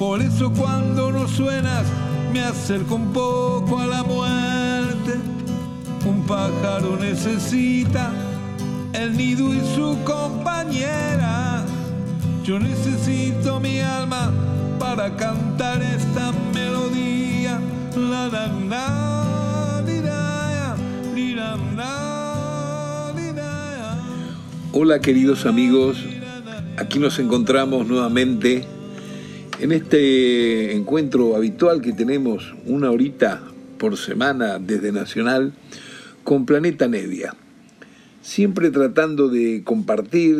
Por eso cuando no suenas me acerco un poco a la muerte. Un pájaro necesita el nido y su compañera. Yo necesito mi alma para cantar esta melodía. La, la, la. Hola queridos amigos, aquí nos encontramos nuevamente en este encuentro habitual que tenemos una horita por semana desde Nacional con Planeta Nevia siempre tratando de compartir,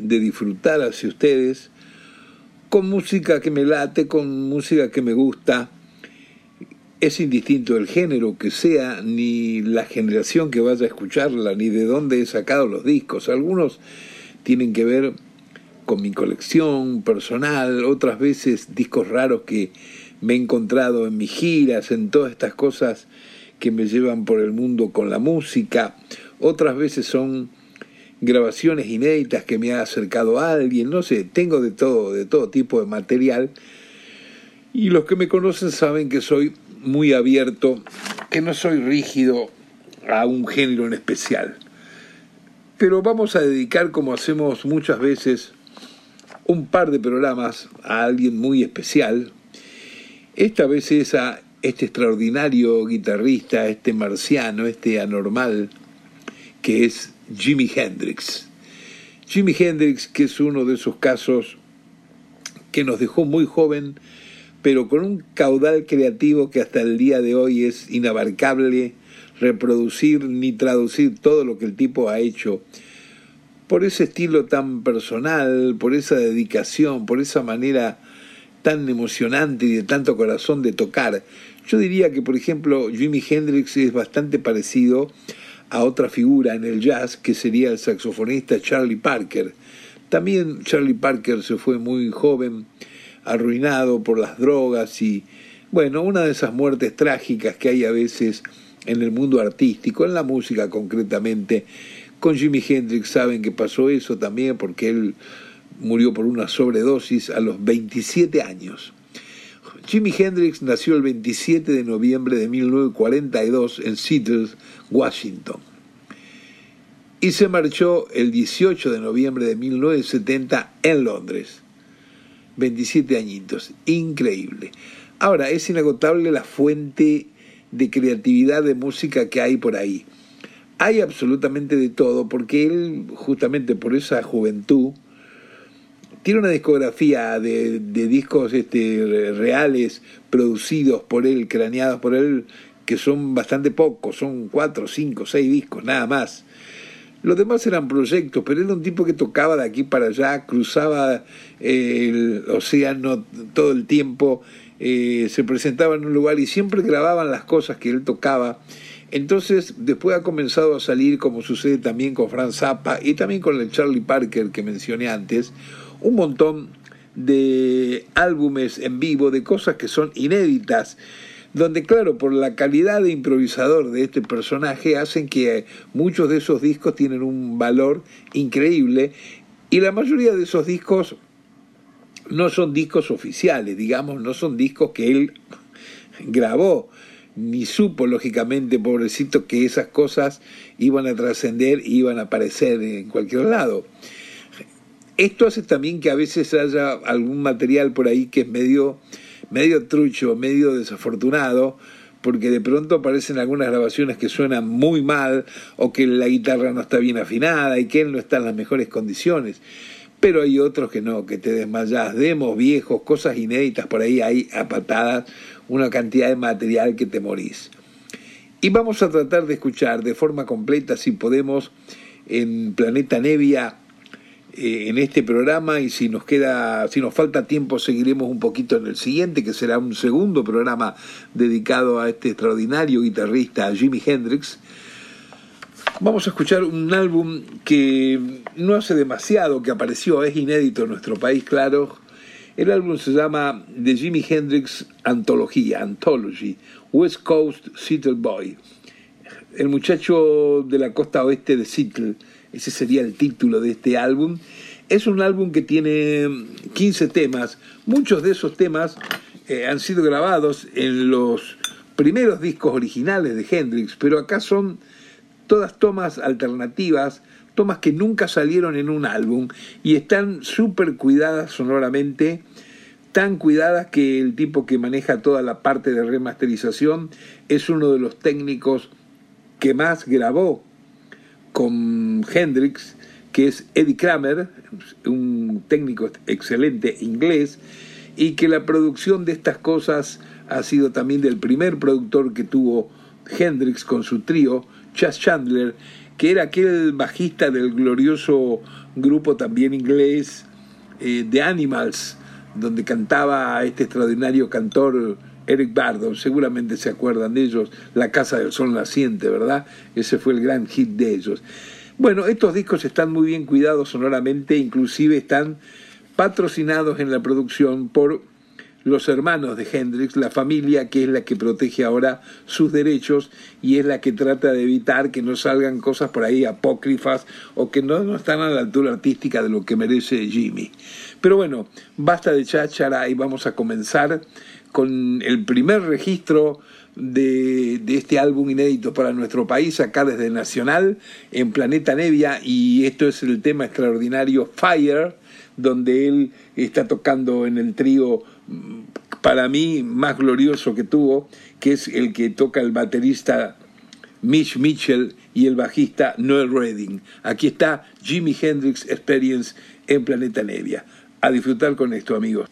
de disfrutar hacia ustedes, con música que me late, con música que me gusta. Es indistinto el género que sea, ni la generación que vaya a escucharla, ni de dónde he sacado los discos. Algunos tienen que ver con mi colección personal, otras veces discos raros que me he encontrado en mis giras, en todas estas cosas que me llevan por el mundo con la música, otras veces son grabaciones inéditas que me ha acercado a alguien, no sé, tengo de todo, de todo tipo de material. Y los que me conocen saben que soy muy abierto, que no soy rígido a un género en especial. Pero vamos a dedicar, como hacemos muchas veces, un par de programas a alguien muy especial. Esta vez es a este extraordinario guitarrista, este marciano, este anormal, que es Jimi Hendrix. Jimi Hendrix, que es uno de esos casos que nos dejó muy joven, pero con un caudal creativo que hasta el día de hoy es inabarcable reproducir ni traducir todo lo que el tipo ha hecho. Por ese estilo tan personal, por esa dedicación, por esa manera tan emocionante y de tanto corazón de tocar. Yo diría que, por ejemplo, Jimi Hendrix es bastante parecido a otra figura en el jazz que sería el saxofonista Charlie Parker. También Charlie Parker se fue muy joven, arruinado por las drogas y, bueno, una de esas muertes trágicas que hay a veces en el mundo artístico, en la música concretamente. Con Jimi Hendrix saben que pasó eso también porque él murió por una sobredosis a los 27 años. Jimi Hendrix nació el 27 de noviembre de 1942 en Seattle, Washington. Y se marchó el 18 de noviembre de 1970 en Londres. 27 añitos. Increíble. Ahora, es inagotable la fuente de creatividad de música que hay por ahí. Hay absolutamente de todo, porque él, justamente por esa juventud, tiene una discografía de, discos este, reales producidos por él, craneados por él, que son bastante pocos, son cuatro, cinco, seis discos, nada más. Los demás eran proyectos, pero era un tipo que tocaba de aquí para allá, cruzaba el océano todo el tiempo, eh, se presentaba en un lugar y siempre grababan las cosas que él tocaba. Entonces, después ha comenzado a salir, como sucede también con Franz Zappa y también con el Charlie Parker que mencioné antes, un montón de álbumes en vivo, de cosas que son inéditas, donde claro, por la calidad de improvisador de este personaje hacen que muchos de esos discos tienen un valor increíble y la mayoría de esos discos no son discos oficiales, digamos, no son discos que él grabó, ni supo, lógicamente, pobrecito, que esas cosas iban a trascender y iban a aparecer en cualquier lado. Esto hace también que a veces haya algún material por ahí que es medio, medio trucho, medio desafortunado, porque de pronto aparecen algunas grabaciones que suenan muy mal o que la guitarra no está bien afinada y que él no está en las mejores condiciones. Pero hay otros que no, que te desmayas, demos viejos, cosas inéditas por ahí, hay a patadas, una cantidad de material que te morís. Y vamos a tratar de escuchar de forma completa, si podemos, en Planeta Nevia, eh, en este programa y si nos queda, si nos falta tiempo seguiremos un poquito en el siguiente, que será un segundo programa dedicado a este extraordinario guitarrista Jimi Hendrix. Vamos a escuchar un álbum que no hace demasiado que apareció, es inédito en nuestro país, claro. El álbum se llama The Jimi Hendrix Anthology, Anthology, West Coast Seattle Boy. El muchacho de la costa oeste de Seattle ese sería el título de este álbum. Es un álbum que tiene 15 temas, muchos de esos temas eh, han sido grabados en los primeros discos originales de Hendrix, pero acá son todas tomas alternativas, tomas que nunca salieron en un álbum y están súper cuidadas sonoramente, tan cuidadas que el tipo que maneja toda la parte de remasterización es uno de los técnicos que más grabó con Hendrix, que es Eddie Kramer, un técnico excelente inglés, y que la producción de estas cosas ha sido también del primer productor que tuvo Hendrix con su trío, Chas Chandler, que era aquel bajista del glorioso grupo también inglés eh, The Animals, donde cantaba este extraordinario cantor Eric Bardon, seguramente se acuerdan de ellos, La Casa del Sol Naciente, ¿verdad? Ese fue el gran hit de ellos. Bueno, estos discos están muy bien cuidados sonoramente, inclusive están patrocinados en la producción por los hermanos de Hendrix, la familia que es la que protege ahora sus derechos y es la que trata de evitar que no salgan cosas por ahí apócrifas o que no, no están a la altura artística de lo que merece Jimmy. Pero bueno, basta de cháchara y vamos a comenzar con el primer registro de, este álbum inédito para nuestro país, acá desde Nacional, en Planeta Nevia, y esto es el tema extraordinario Fire, donde él está tocando en el trío para mí más glorioso que tuvo, que es el que toca el baterista Mitch Mitchell y el bajista Noel Redding. Aquí está Jimi Hendrix Experience en Planeta Nevia. A disfrutar con esto, amigos.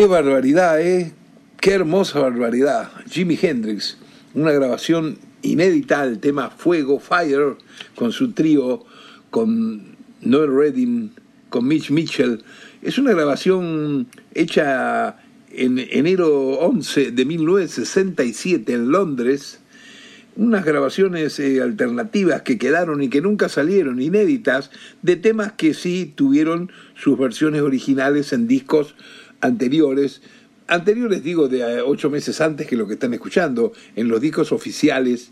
Qué barbaridad, ¿eh? Qué hermosa barbaridad. Jimi Hendrix, una grabación inédita del tema Fuego, Fire, con su trío, con Noel Redding, con Mitch Mitchell. Es una grabación hecha en enero 11 de 1967 en Londres. Unas grabaciones eh, alternativas que quedaron y que nunca salieron, inéditas, de temas que sí tuvieron sus versiones originales en discos anteriores, anteriores digo de eh, ocho meses antes que lo que están escuchando, en los discos oficiales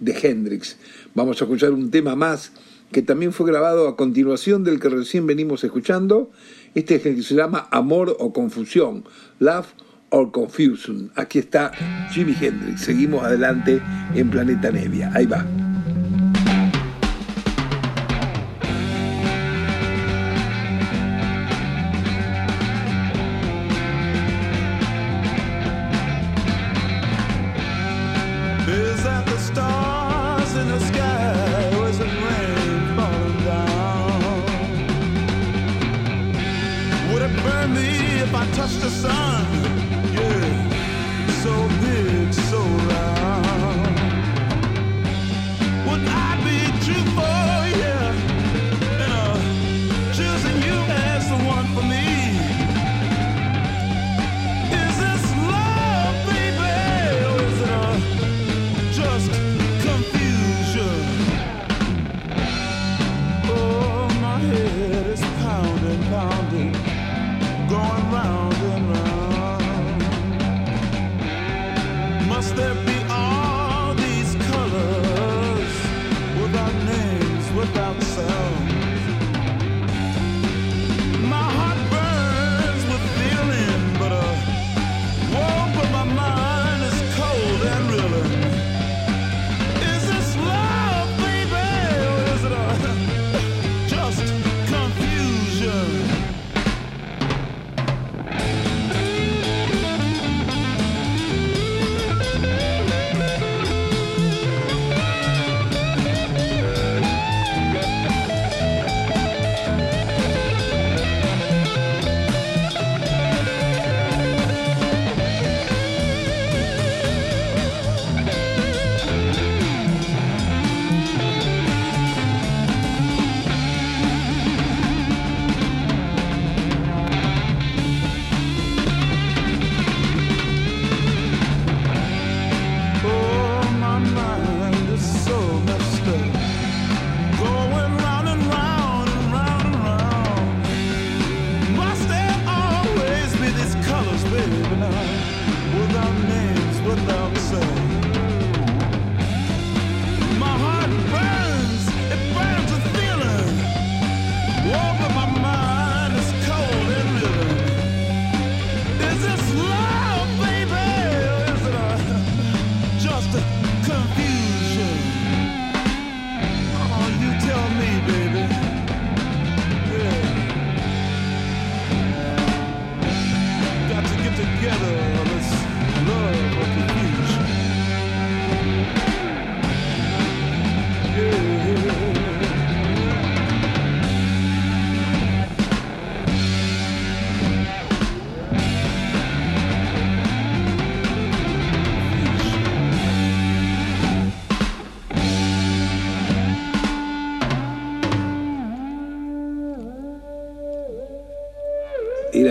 de Hendrix. Vamos a escuchar un tema más que también fue grabado a continuación del que recién venimos escuchando. Este es el que se llama Amor o Confusión, Love or Confusion. Aquí está Jimi Hendrix. Seguimos adelante en Planeta Nevia. Ahí va.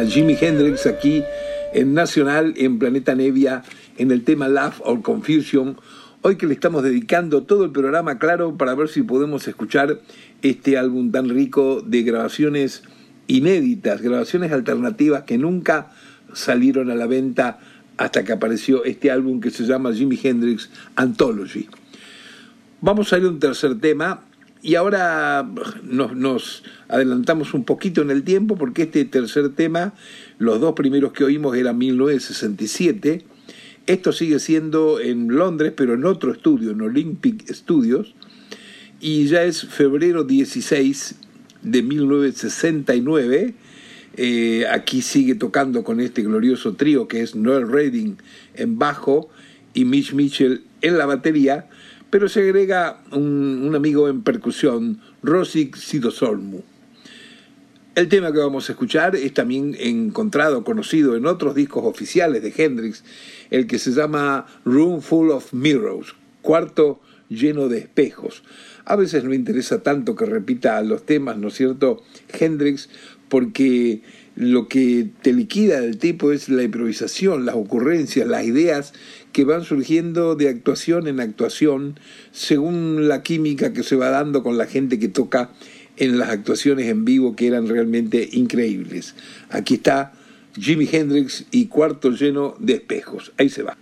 Jimi Hendrix aquí en Nacional, en Planeta Nevia, en el tema Love or Confusion. Hoy que le estamos dedicando todo el programa, claro, para ver si podemos escuchar este álbum tan rico de grabaciones inéditas, grabaciones alternativas que nunca salieron a la venta hasta que apareció este álbum que se llama Jimi Hendrix Anthology. Vamos a ir a un tercer tema y ahora nos, adelantamos un poquito en el tiempo porque este tercer tema, los dos primeros que oímos eran 1967. Esto sigue siendo en Londres, pero en otro estudio, en Olympic Studios. Y ya es febrero 16 de 1969. Eh, aquí sigue tocando con este glorioso trío que es Noel Redding en bajo y Mitch Mitchell en la batería pero se agrega un, amigo en percusión, Rosik Sidosormu. El tema que vamos a escuchar es también encontrado, conocido en otros discos oficiales de Hendrix, el que se llama Room Full of Mirrors, cuarto lleno de espejos. A veces no interesa tanto que repita los temas, ¿no es cierto, Hendrix? Porque lo que te liquida del tipo es la improvisación, las ocurrencias, las ideas que van surgiendo de actuación en actuación según la química que se va dando con la gente que toca en las actuaciones en vivo que eran realmente increíbles. Aquí está Jimi Hendrix y Cuarto lleno de espejos. Ahí se va.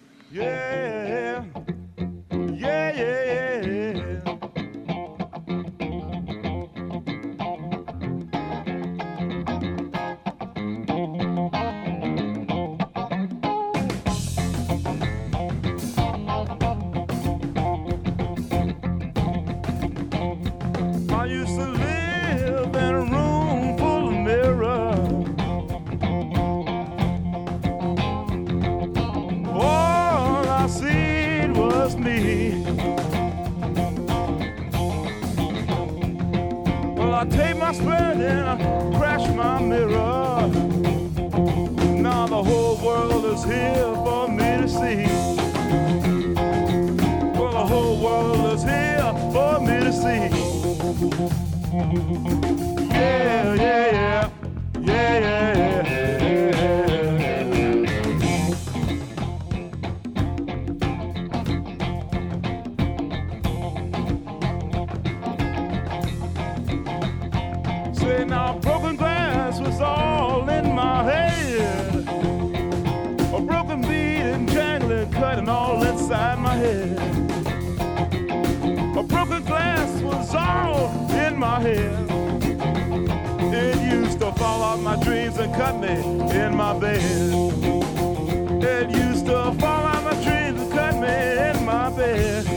I spread and I crash my mirror. Now the whole world is here for me to see. Well, the whole world is here for me to see. Yeah, yeah, inside my head. A broken glass was all in my head. It used to fall off my dreams and cut me in my bed. It used to fall out my dreams and cut me in my bed.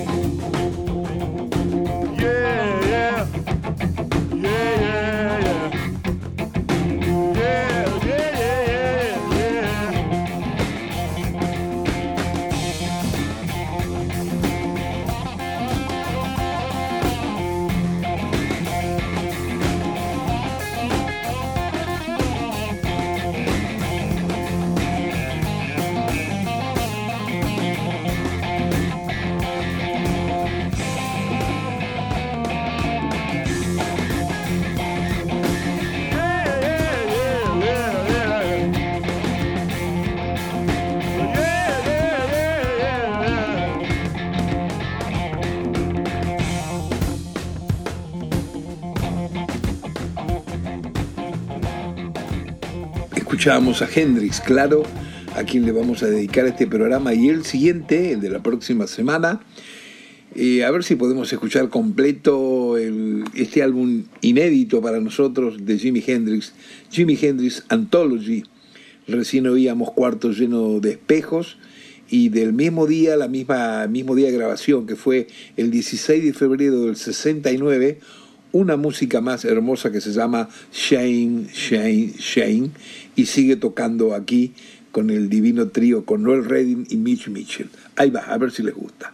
Escuchábamos a Hendrix, claro, a quien le vamos a dedicar este programa y el siguiente, el de la próxima semana. A ver si podemos escuchar completo este álbum inédito para nosotros de Jimi Hendrix, Jimi Hendrix Anthology. Recién oíamos Cuarto lleno de espejos y del mismo día, la misma mismo día de grabación que fue el 16 de febrero del 69, una música más hermosa que se llama Shane, Shane, Shane y sigue tocando aquí con el divino trío con Noel Redding y Mitch Mitchell. Ahí va, a ver si les gusta.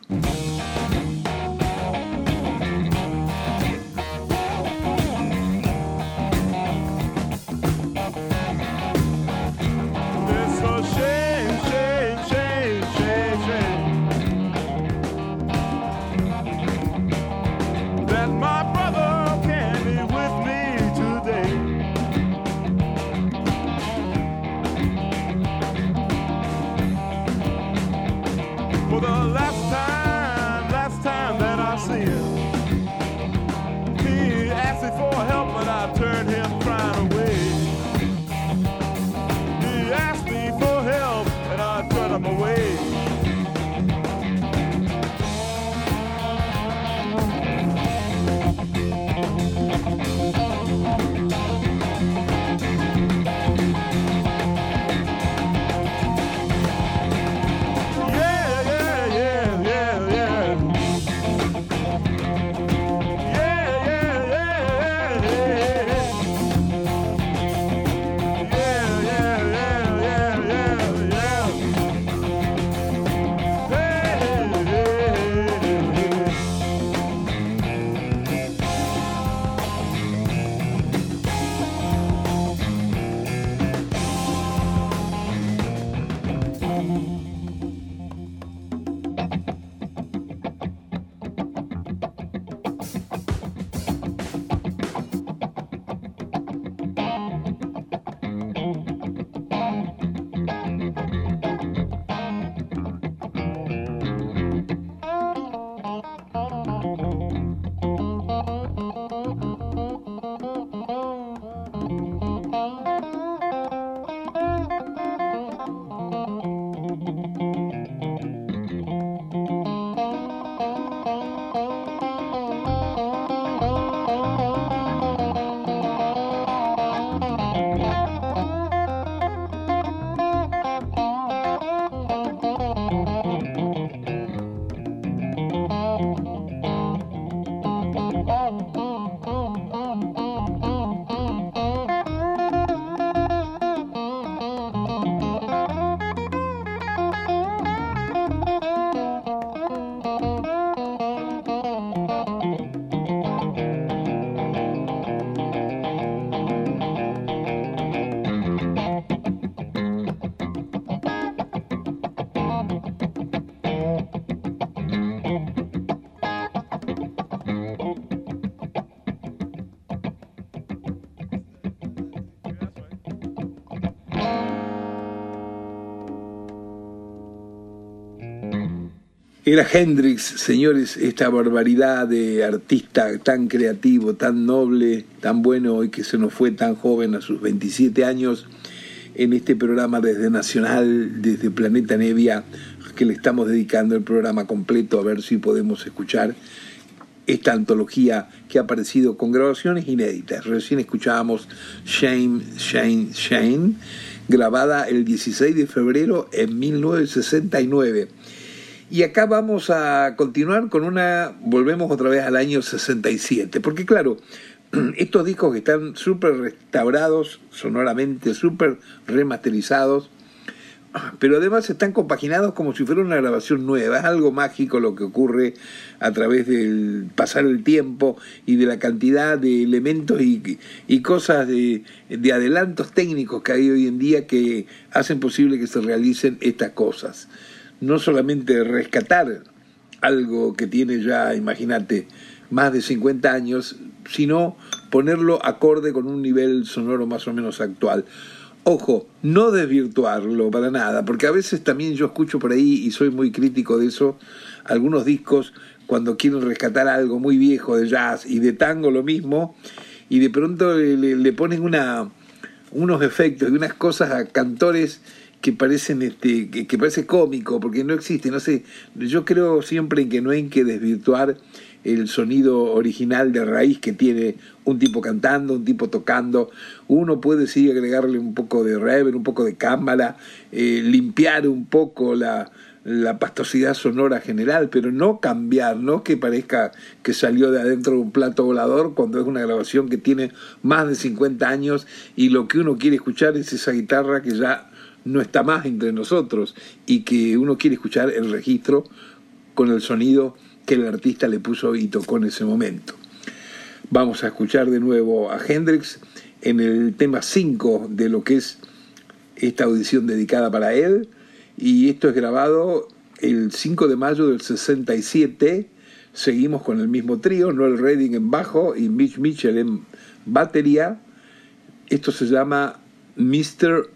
Era Hendrix, señores, esta barbaridad de artista tan creativo, tan noble, tan bueno y que se nos fue tan joven a sus 27 años en este programa desde Nacional, desde Planeta Nevia, que le estamos dedicando el programa completo a ver si podemos escuchar esta antología que ha aparecido con grabaciones inéditas. Recién escuchábamos Shame, Shame, Shame, grabada el 16 de febrero en 1969 y acá vamos a continuar con una, volvemos otra vez al año 67, porque claro, estos discos que están súper restaurados sonoramente, súper remasterizados, pero además están compaginados como si fuera una grabación nueva. Es algo mágico lo que ocurre a través del pasar el tiempo y de la cantidad de elementos y, y cosas de, de adelantos técnicos que hay hoy en día que hacen posible que se realicen estas cosas no solamente rescatar algo que tiene ya, imagínate, más de 50 años, sino ponerlo acorde con un nivel sonoro más o menos actual. Ojo, no desvirtuarlo para nada, porque a veces también yo escucho por ahí y soy muy crítico de eso, algunos discos cuando quieren rescatar algo muy viejo de jazz y de tango lo mismo, y de pronto le, ponen una, unos efectos y unas cosas a cantores que parecen este que, parece cómico porque no existe no sé yo creo siempre en que no hay que desvirtuar el sonido original de raíz que tiene un tipo cantando, un tipo tocando. Uno puede sí agregarle un poco de reverb, un poco de cámara, eh, limpiar un poco la, la pastosidad sonora general, pero no cambiar, no que parezca que salió de adentro de un plato volador cuando es una grabación que tiene más de 50 años y lo que uno quiere escuchar es esa guitarra que ya no está más entre nosotros y que uno quiere escuchar el registro con el sonido que el artista le puso y tocó en ese momento. Vamos a escuchar de nuevo a Hendrix en el tema 5 de lo que es esta audición dedicada para él y esto es grabado el 5 de mayo del 67. Seguimos con el mismo trío, Noel Redding en bajo y Mitch Mitchell en batería. Esto se llama Mr.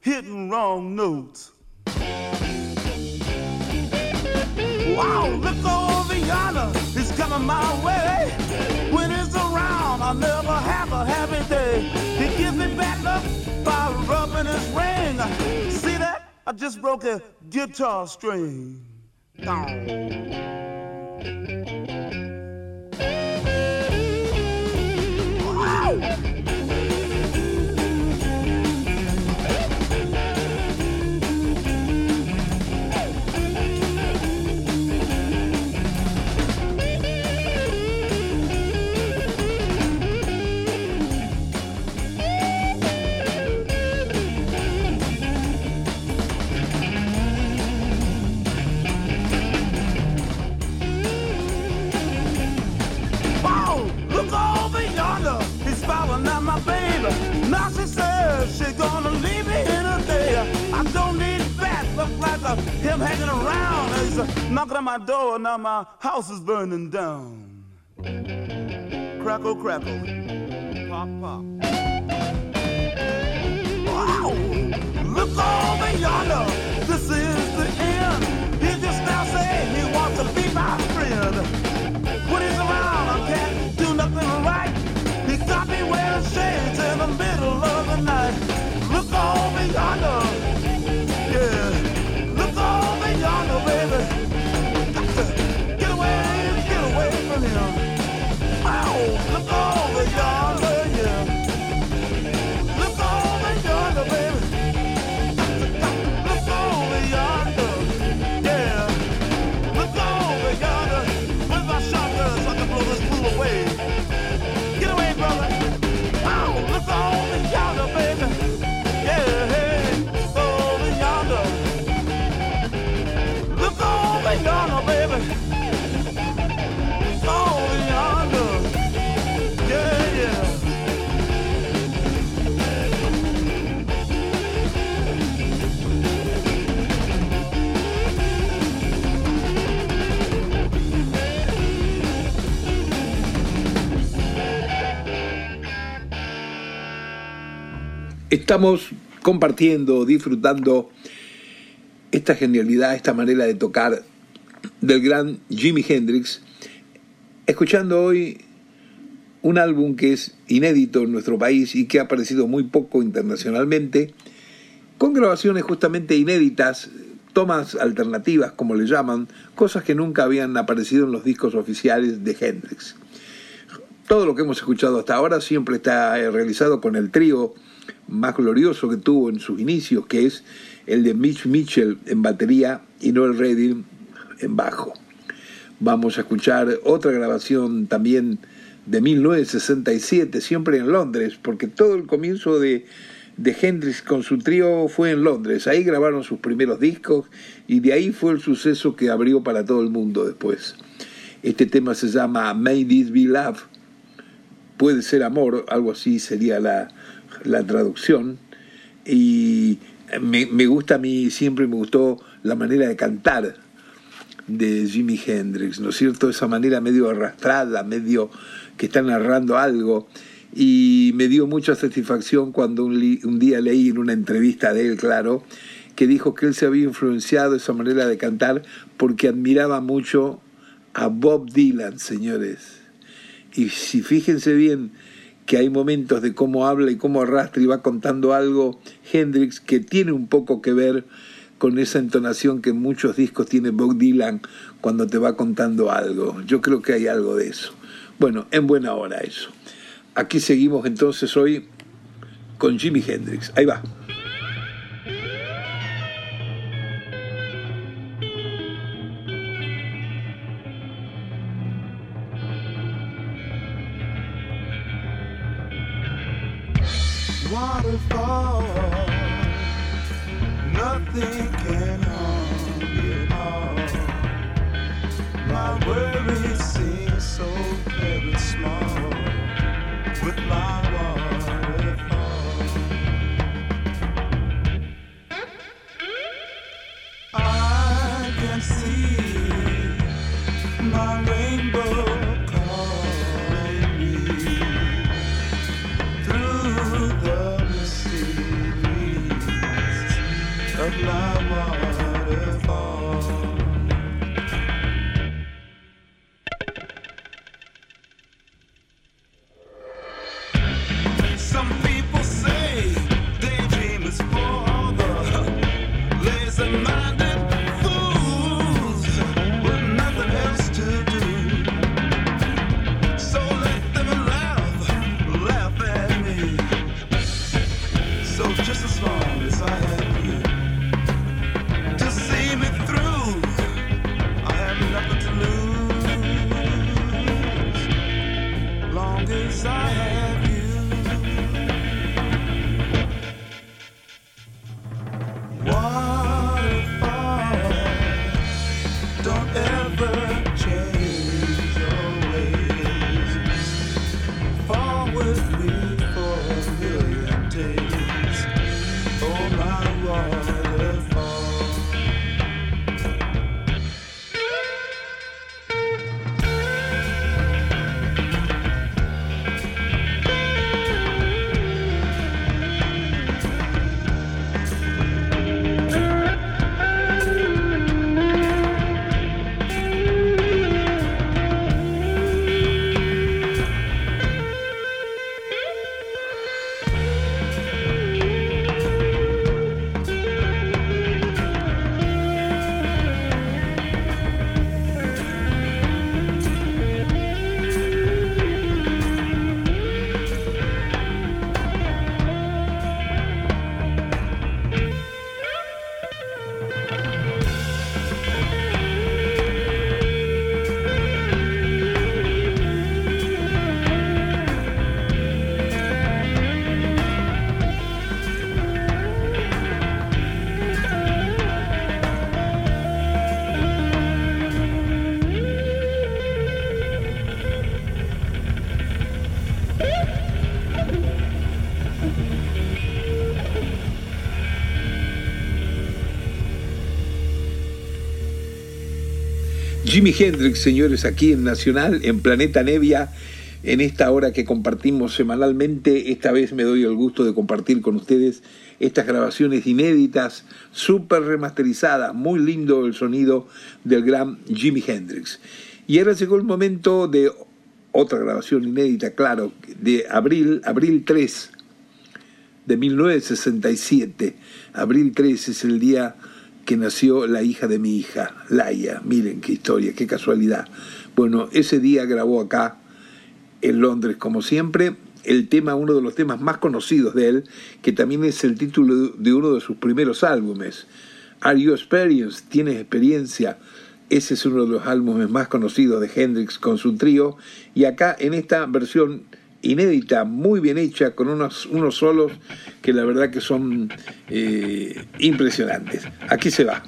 hitting wrong notes. Wow, look over yonder, he's coming my way. When he's around, I never have a happy day. He gives me bad luck by rubbing his ring. See that? I just broke a guitar string. Wow! Knocking on my door. Now my house is burning down. Crackle, crackle. Pop, pop. Wow, look over yonder. This is the end. He just now saying he wants to be my friend. When he's around, I can't Estamos compartiendo, disfrutando esta genialidad, esta manera de tocar del gran Jimi Hendrix, escuchando hoy un álbum que es inédito en nuestro país y que ha aparecido muy poco internacionalmente, con grabaciones justamente inéditas, tomas alternativas, como le llaman, cosas que nunca habían aparecido en los discos oficiales de Hendrix. Todo lo que hemos escuchado hasta ahora siempre está realizado con el trío más glorioso que tuvo en sus inicios, que es el de Mitch Mitchell en batería y Noel Redding en bajo. Vamos a escuchar otra grabación también de 1967, siempre en Londres, porque todo el comienzo de, de Hendrix con su trío fue en Londres. Ahí grabaron sus primeros discos y de ahí fue el suceso que abrió para todo el mundo después. Este tema se llama May This Be Love. Puede ser amor, algo así sería la, la traducción. Y me, gusta a mí, siempre me gustó la manera de cantar de Jimi Hendrix, ¿no es cierto? Esa manera medio arrastrada, medio que está narrando algo. Y me dio mucha satisfacción cuando un, un día leí en una entrevista de él, claro, que dijo que él se había influenciado esa manera de cantar porque admiraba mucho a Bob Dylan, señores. Y si fíjense bien, que hay momentos de cómo habla y cómo arrastra y va contando algo Hendrix que tiene un poco que ver con esa entonación que en muchos discos tiene Bob Dylan cuando te va contando algo. Yo creo que hay algo de eso. Bueno, en buena hora eso. Aquí seguimos entonces hoy con Jimi Hendrix. Ahí va. Jimi Hendrix, señores, aquí en Nacional, en Planeta Nevia, en esta hora que compartimos semanalmente. Esta vez me doy el gusto de compartir con ustedes estas grabaciones inéditas, súper remasterizadas, muy lindo el sonido del gran Jimi Hendrix. Y ahora llegó el momento de otra grabación inédita, claro, de abril, abril 3 de 1967. Abril 3 es el día que nació la hija de mi hija, Laia. Miren qué historia, qué casualidad. Bueno, ese día grabó acá en Londres, como siempre, el tema, uno de los temas más conocidos de él, que también es el título de uno de sus primeros álbumes. Are You Experienced? ¿Tienes experiencia? Ese es uno de los álbumes más conocidos de Hendrix con su trío. Y acá en esta versión inédita, muy bien hecha, con unos, unos solos que la verdad que son eh, impresionantes. Aquí se va.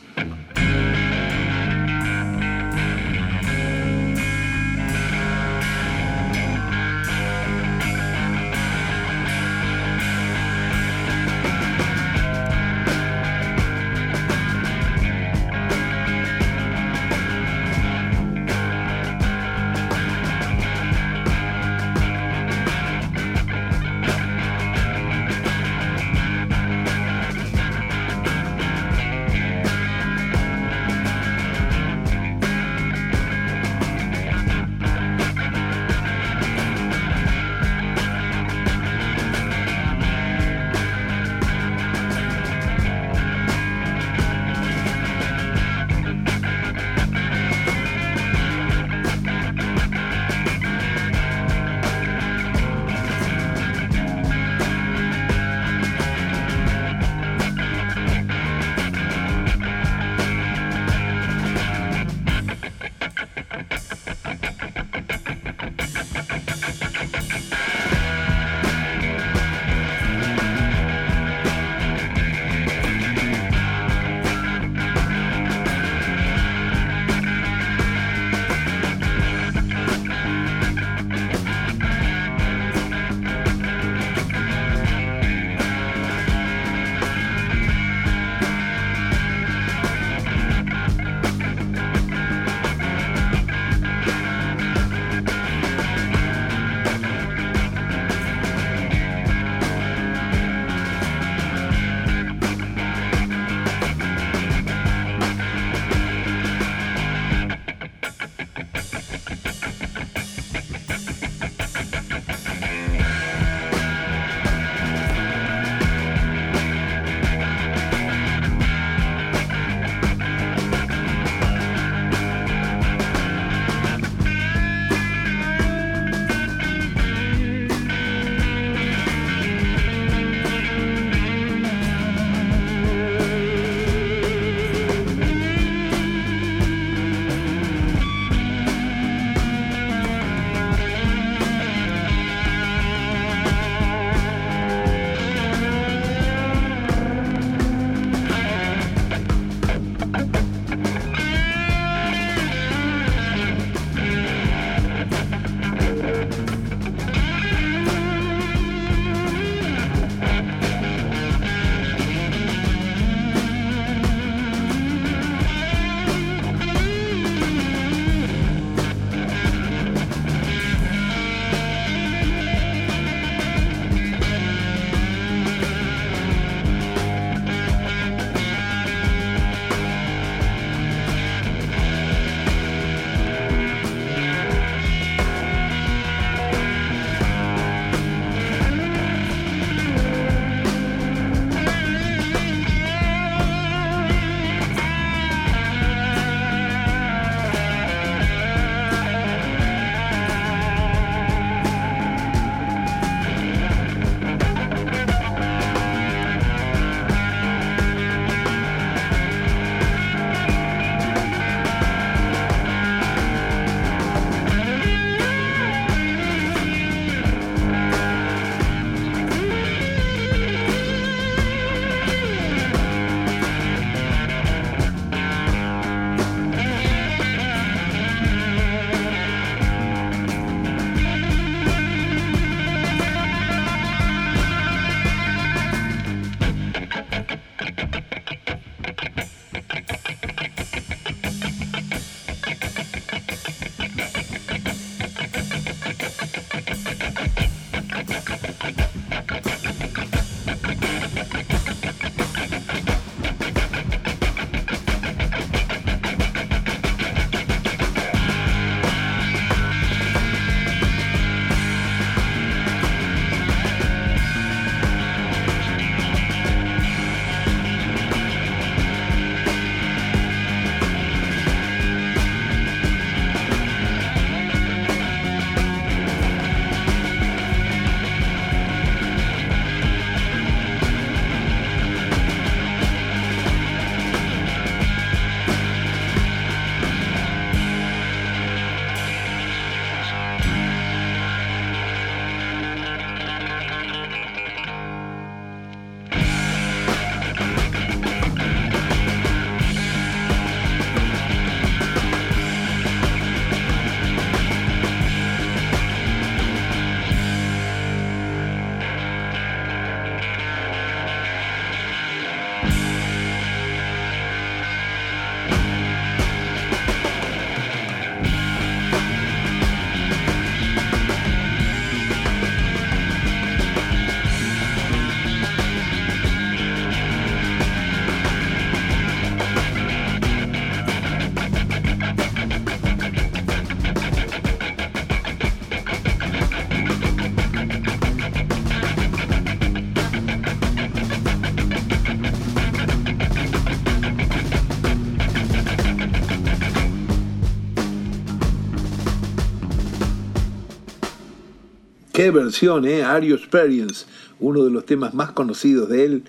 Qué versión, ¿eh? Experience, uno de los temas más conocidos de él,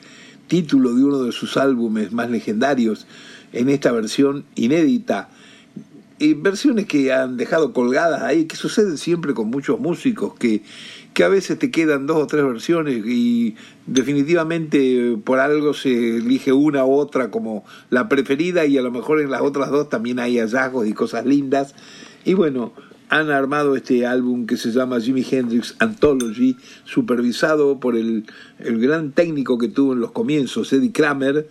título de uno de sus álbumes más legendarios, en esta versión inédita. Y versiones que han dejado colgadas ahí, que suceden siempre con muchos músicos, que, que a veces te quedan dos o tres versiones y definitivamente por algo se elige una u otra como la preferida y a lo mejor en las otras dos también hay hallazgos y cosas lindas. Y bueno, han armado este álbum que se llama Jimi Hendrix Anthology, supervisado por el, el gran técnico que tuvo en los comienzos, Eddie Kramer,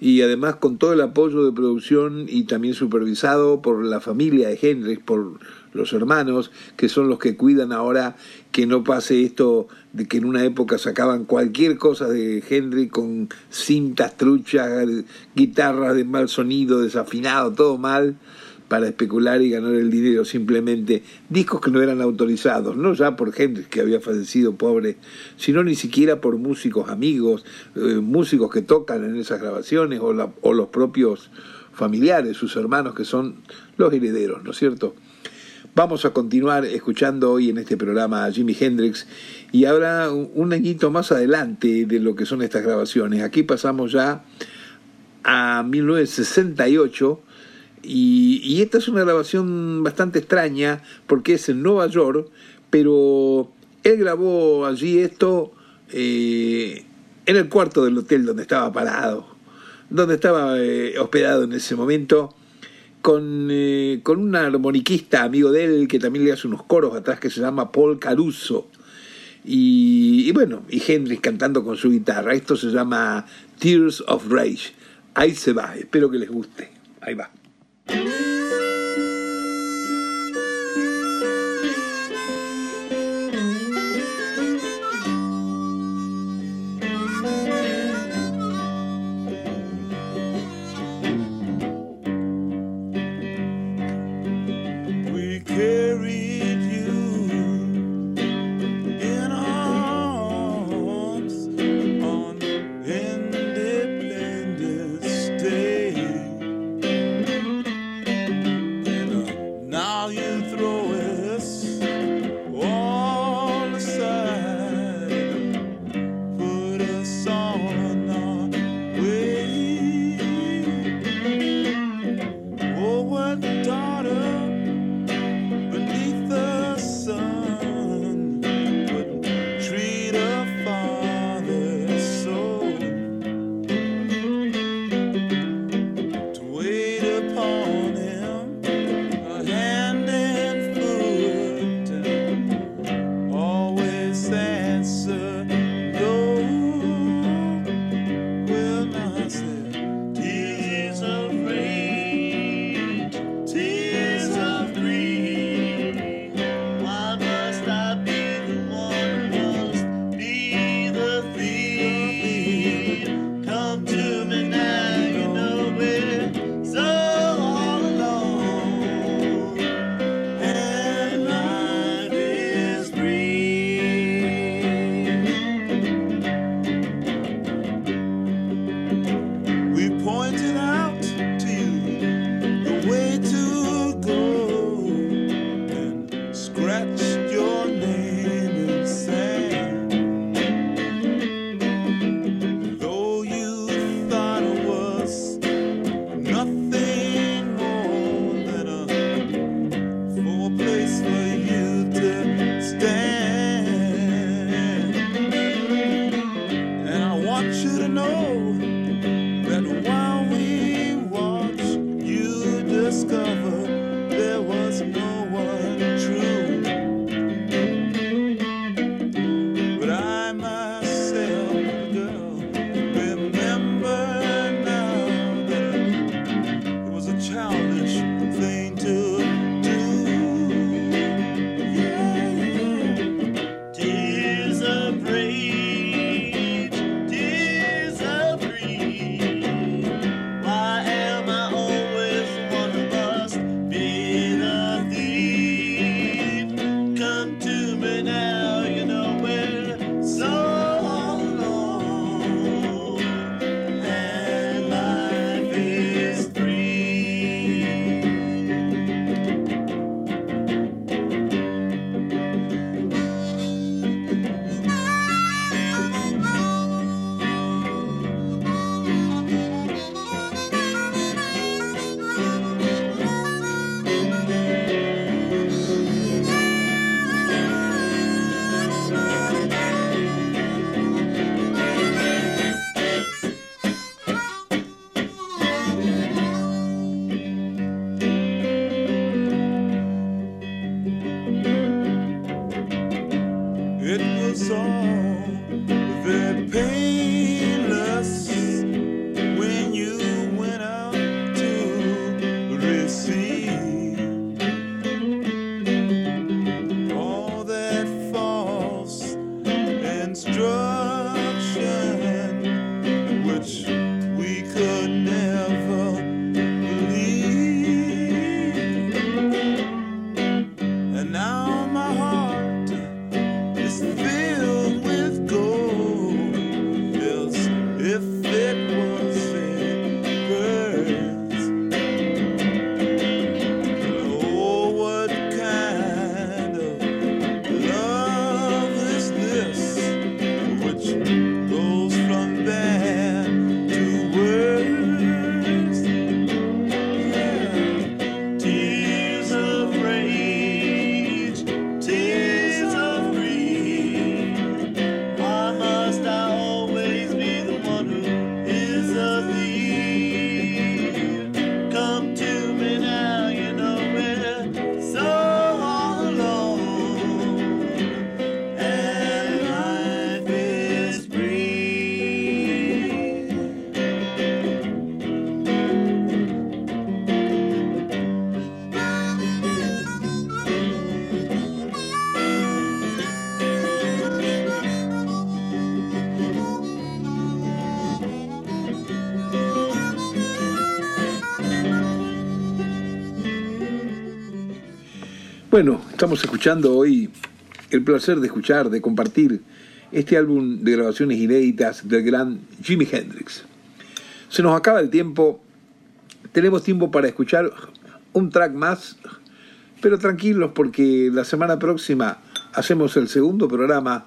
y además con todo el apoyo de producción y también supervisado por la familia de Hendrix, por los hermanos, que son los que cuidan ahora que no pase esto de que en una época sacaban cualquier cosa de Hendrix con cintas truchas, guitarras de mal sonido, desafinado, todo mal para especular y ganar el dinero simplemente. Discos que no eran autorizados, no ya por gente que había fallecido pobre, sino ni siquiera por músicos amigos, eh, músicos que tocan en esas grabaciones o, la, o los propios familiares, sus hermanos que son los herederos, ¿no es cierto? Vamos a continuar escuchando hoy en este programa a Jimi Hendrix y ahora un añito más adelante de lo que son estas grabaciones. Aquí pasamos ya a 1968 y, esta es una grabación bastante extraña porque es en Nueva York, pero él grabó allí esto eh, en el cuarto del hotel donde estaba parado, donde estaba eh, hospedado en ese momento, con, eh, con un armoniquista amigo de él que también le hace unos coros atrás que se llama Paul Caruso. Y, y bueno, y Hendrix cantando con su guitarra. Esto se llama Tears of Rage. Ahí se va, espero que les guste. Ahí va. Mm-hmm. Bueno, estamos escuchando hoy el placer de escuchar, de compartir este álbum de grabaciones inéditas del gran Jimi Hendrix. Se nos acaba el tiempo, tenemos tiempo para escuchar un track más, pero tranquilos porque la semana próxima hacemos el segundo programa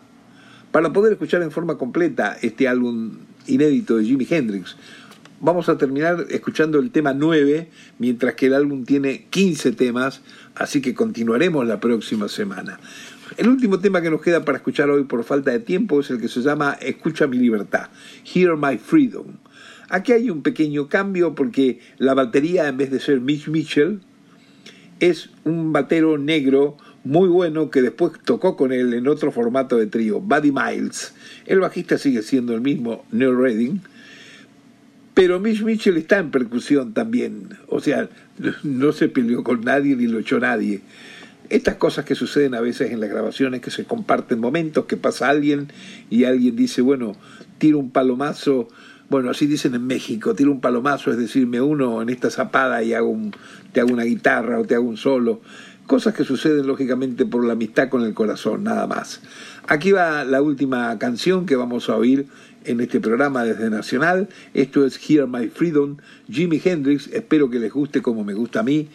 para poder escuchar en forma completa este álbum inédito de Jimi Hendrix. Vamos a terminar escuchando el tema 9, mientras que el álbum tiene 15 temas, así que continuaremos la próxima semana. El último tema que nos queda para escuchar hoy por falta de tiempo es el que se llama Escucha mi libertad, Hear My Freedom. Aquí hay un pequeño cambio porque la batería en vez de ser Mitch Mitchell es un batero negro muy bueno que después tocó con él en otro formato de trío, Buddy Miles. El bajista sigue siendo el mismo Neil Redding, pero Mitch Mitchell está en percusión también, o sea, no se peleó con nadie ni lo echó nadie. Estas cosas que suceden a veces en las grabaciones, que se comparten momentos, que pasa alguien y alguien dice, bueno, tiro un palomazo, bueno, así dicen en México, tiro un palomazo, es decir, me uno en esta zapada y hago un, te hago una guitarra o te hago un solo. Cosas que suceden lógicamente por la amistad con el corazón, nada más. Aquí va la última canción que vamos a oír en este programa desde Nacional. Esto es Hear My Freedom, Jimi Hendrix. Espero que les guste como me gusta a mí.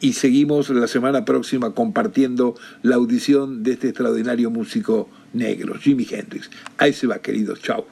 Y seguimos la semana próxima compartiendo la audición de este extraordinario músico negro, Jimi Hendrix. Ahí se va, queridos. Chao.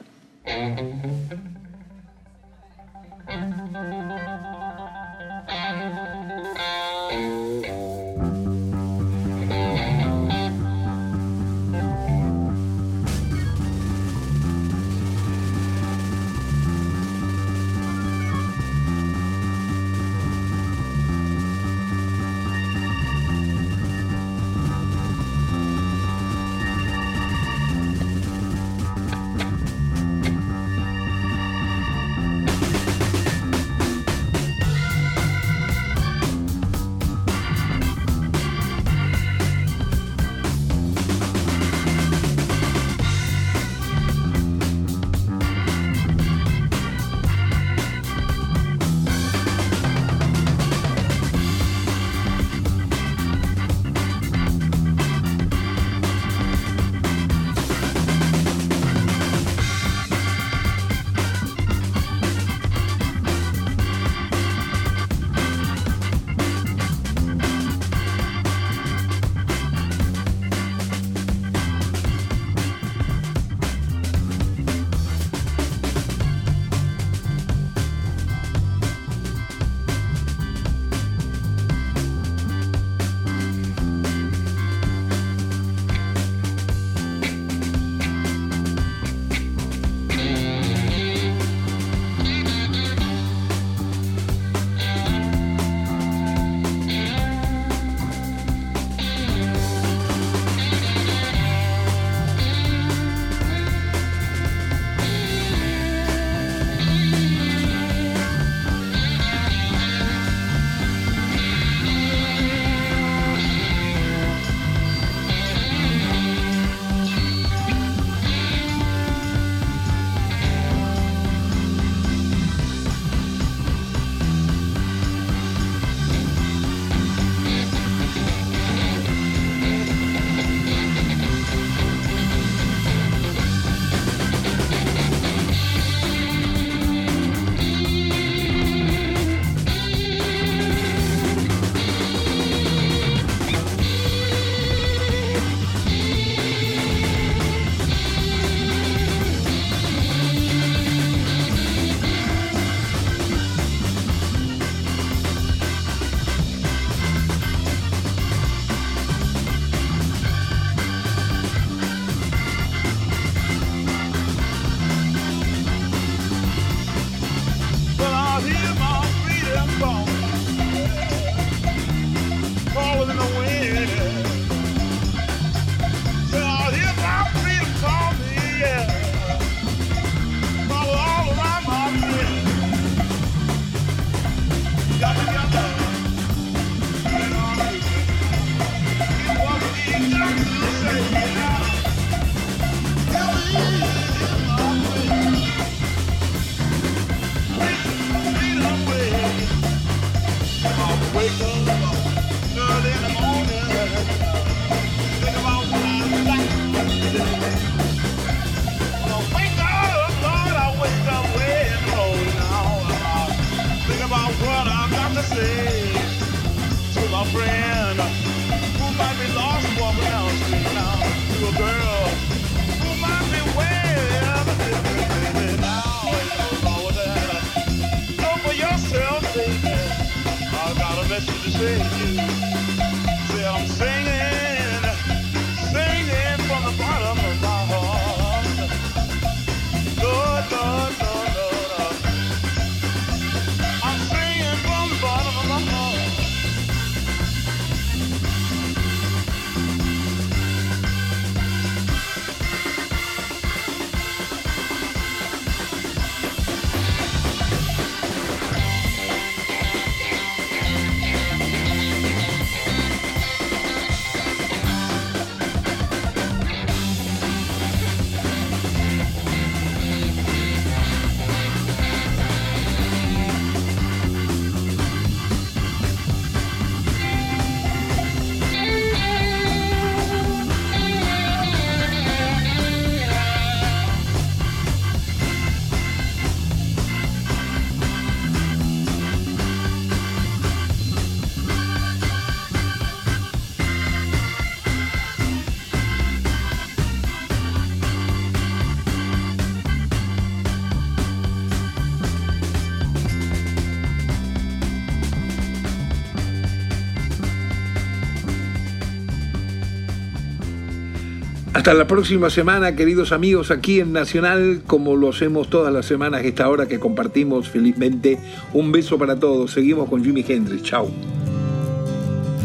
Hasta la próxima semana, queridos amigos, aquí en Nacional, como lo hacemos todas las semanas, esta hora que compartimos felizmente. Un beso para todos. Seguimos con Jimi Hendrix. Chao.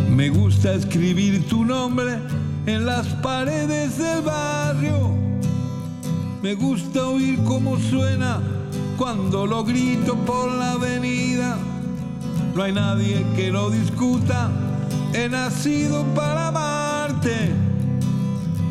Me gusta escribir tu nombre en las paredes del barrio. Me gusta oír cómo suena cuando lo grito por la avenida. No hay nadie que lo discuta. He nacido para amarte.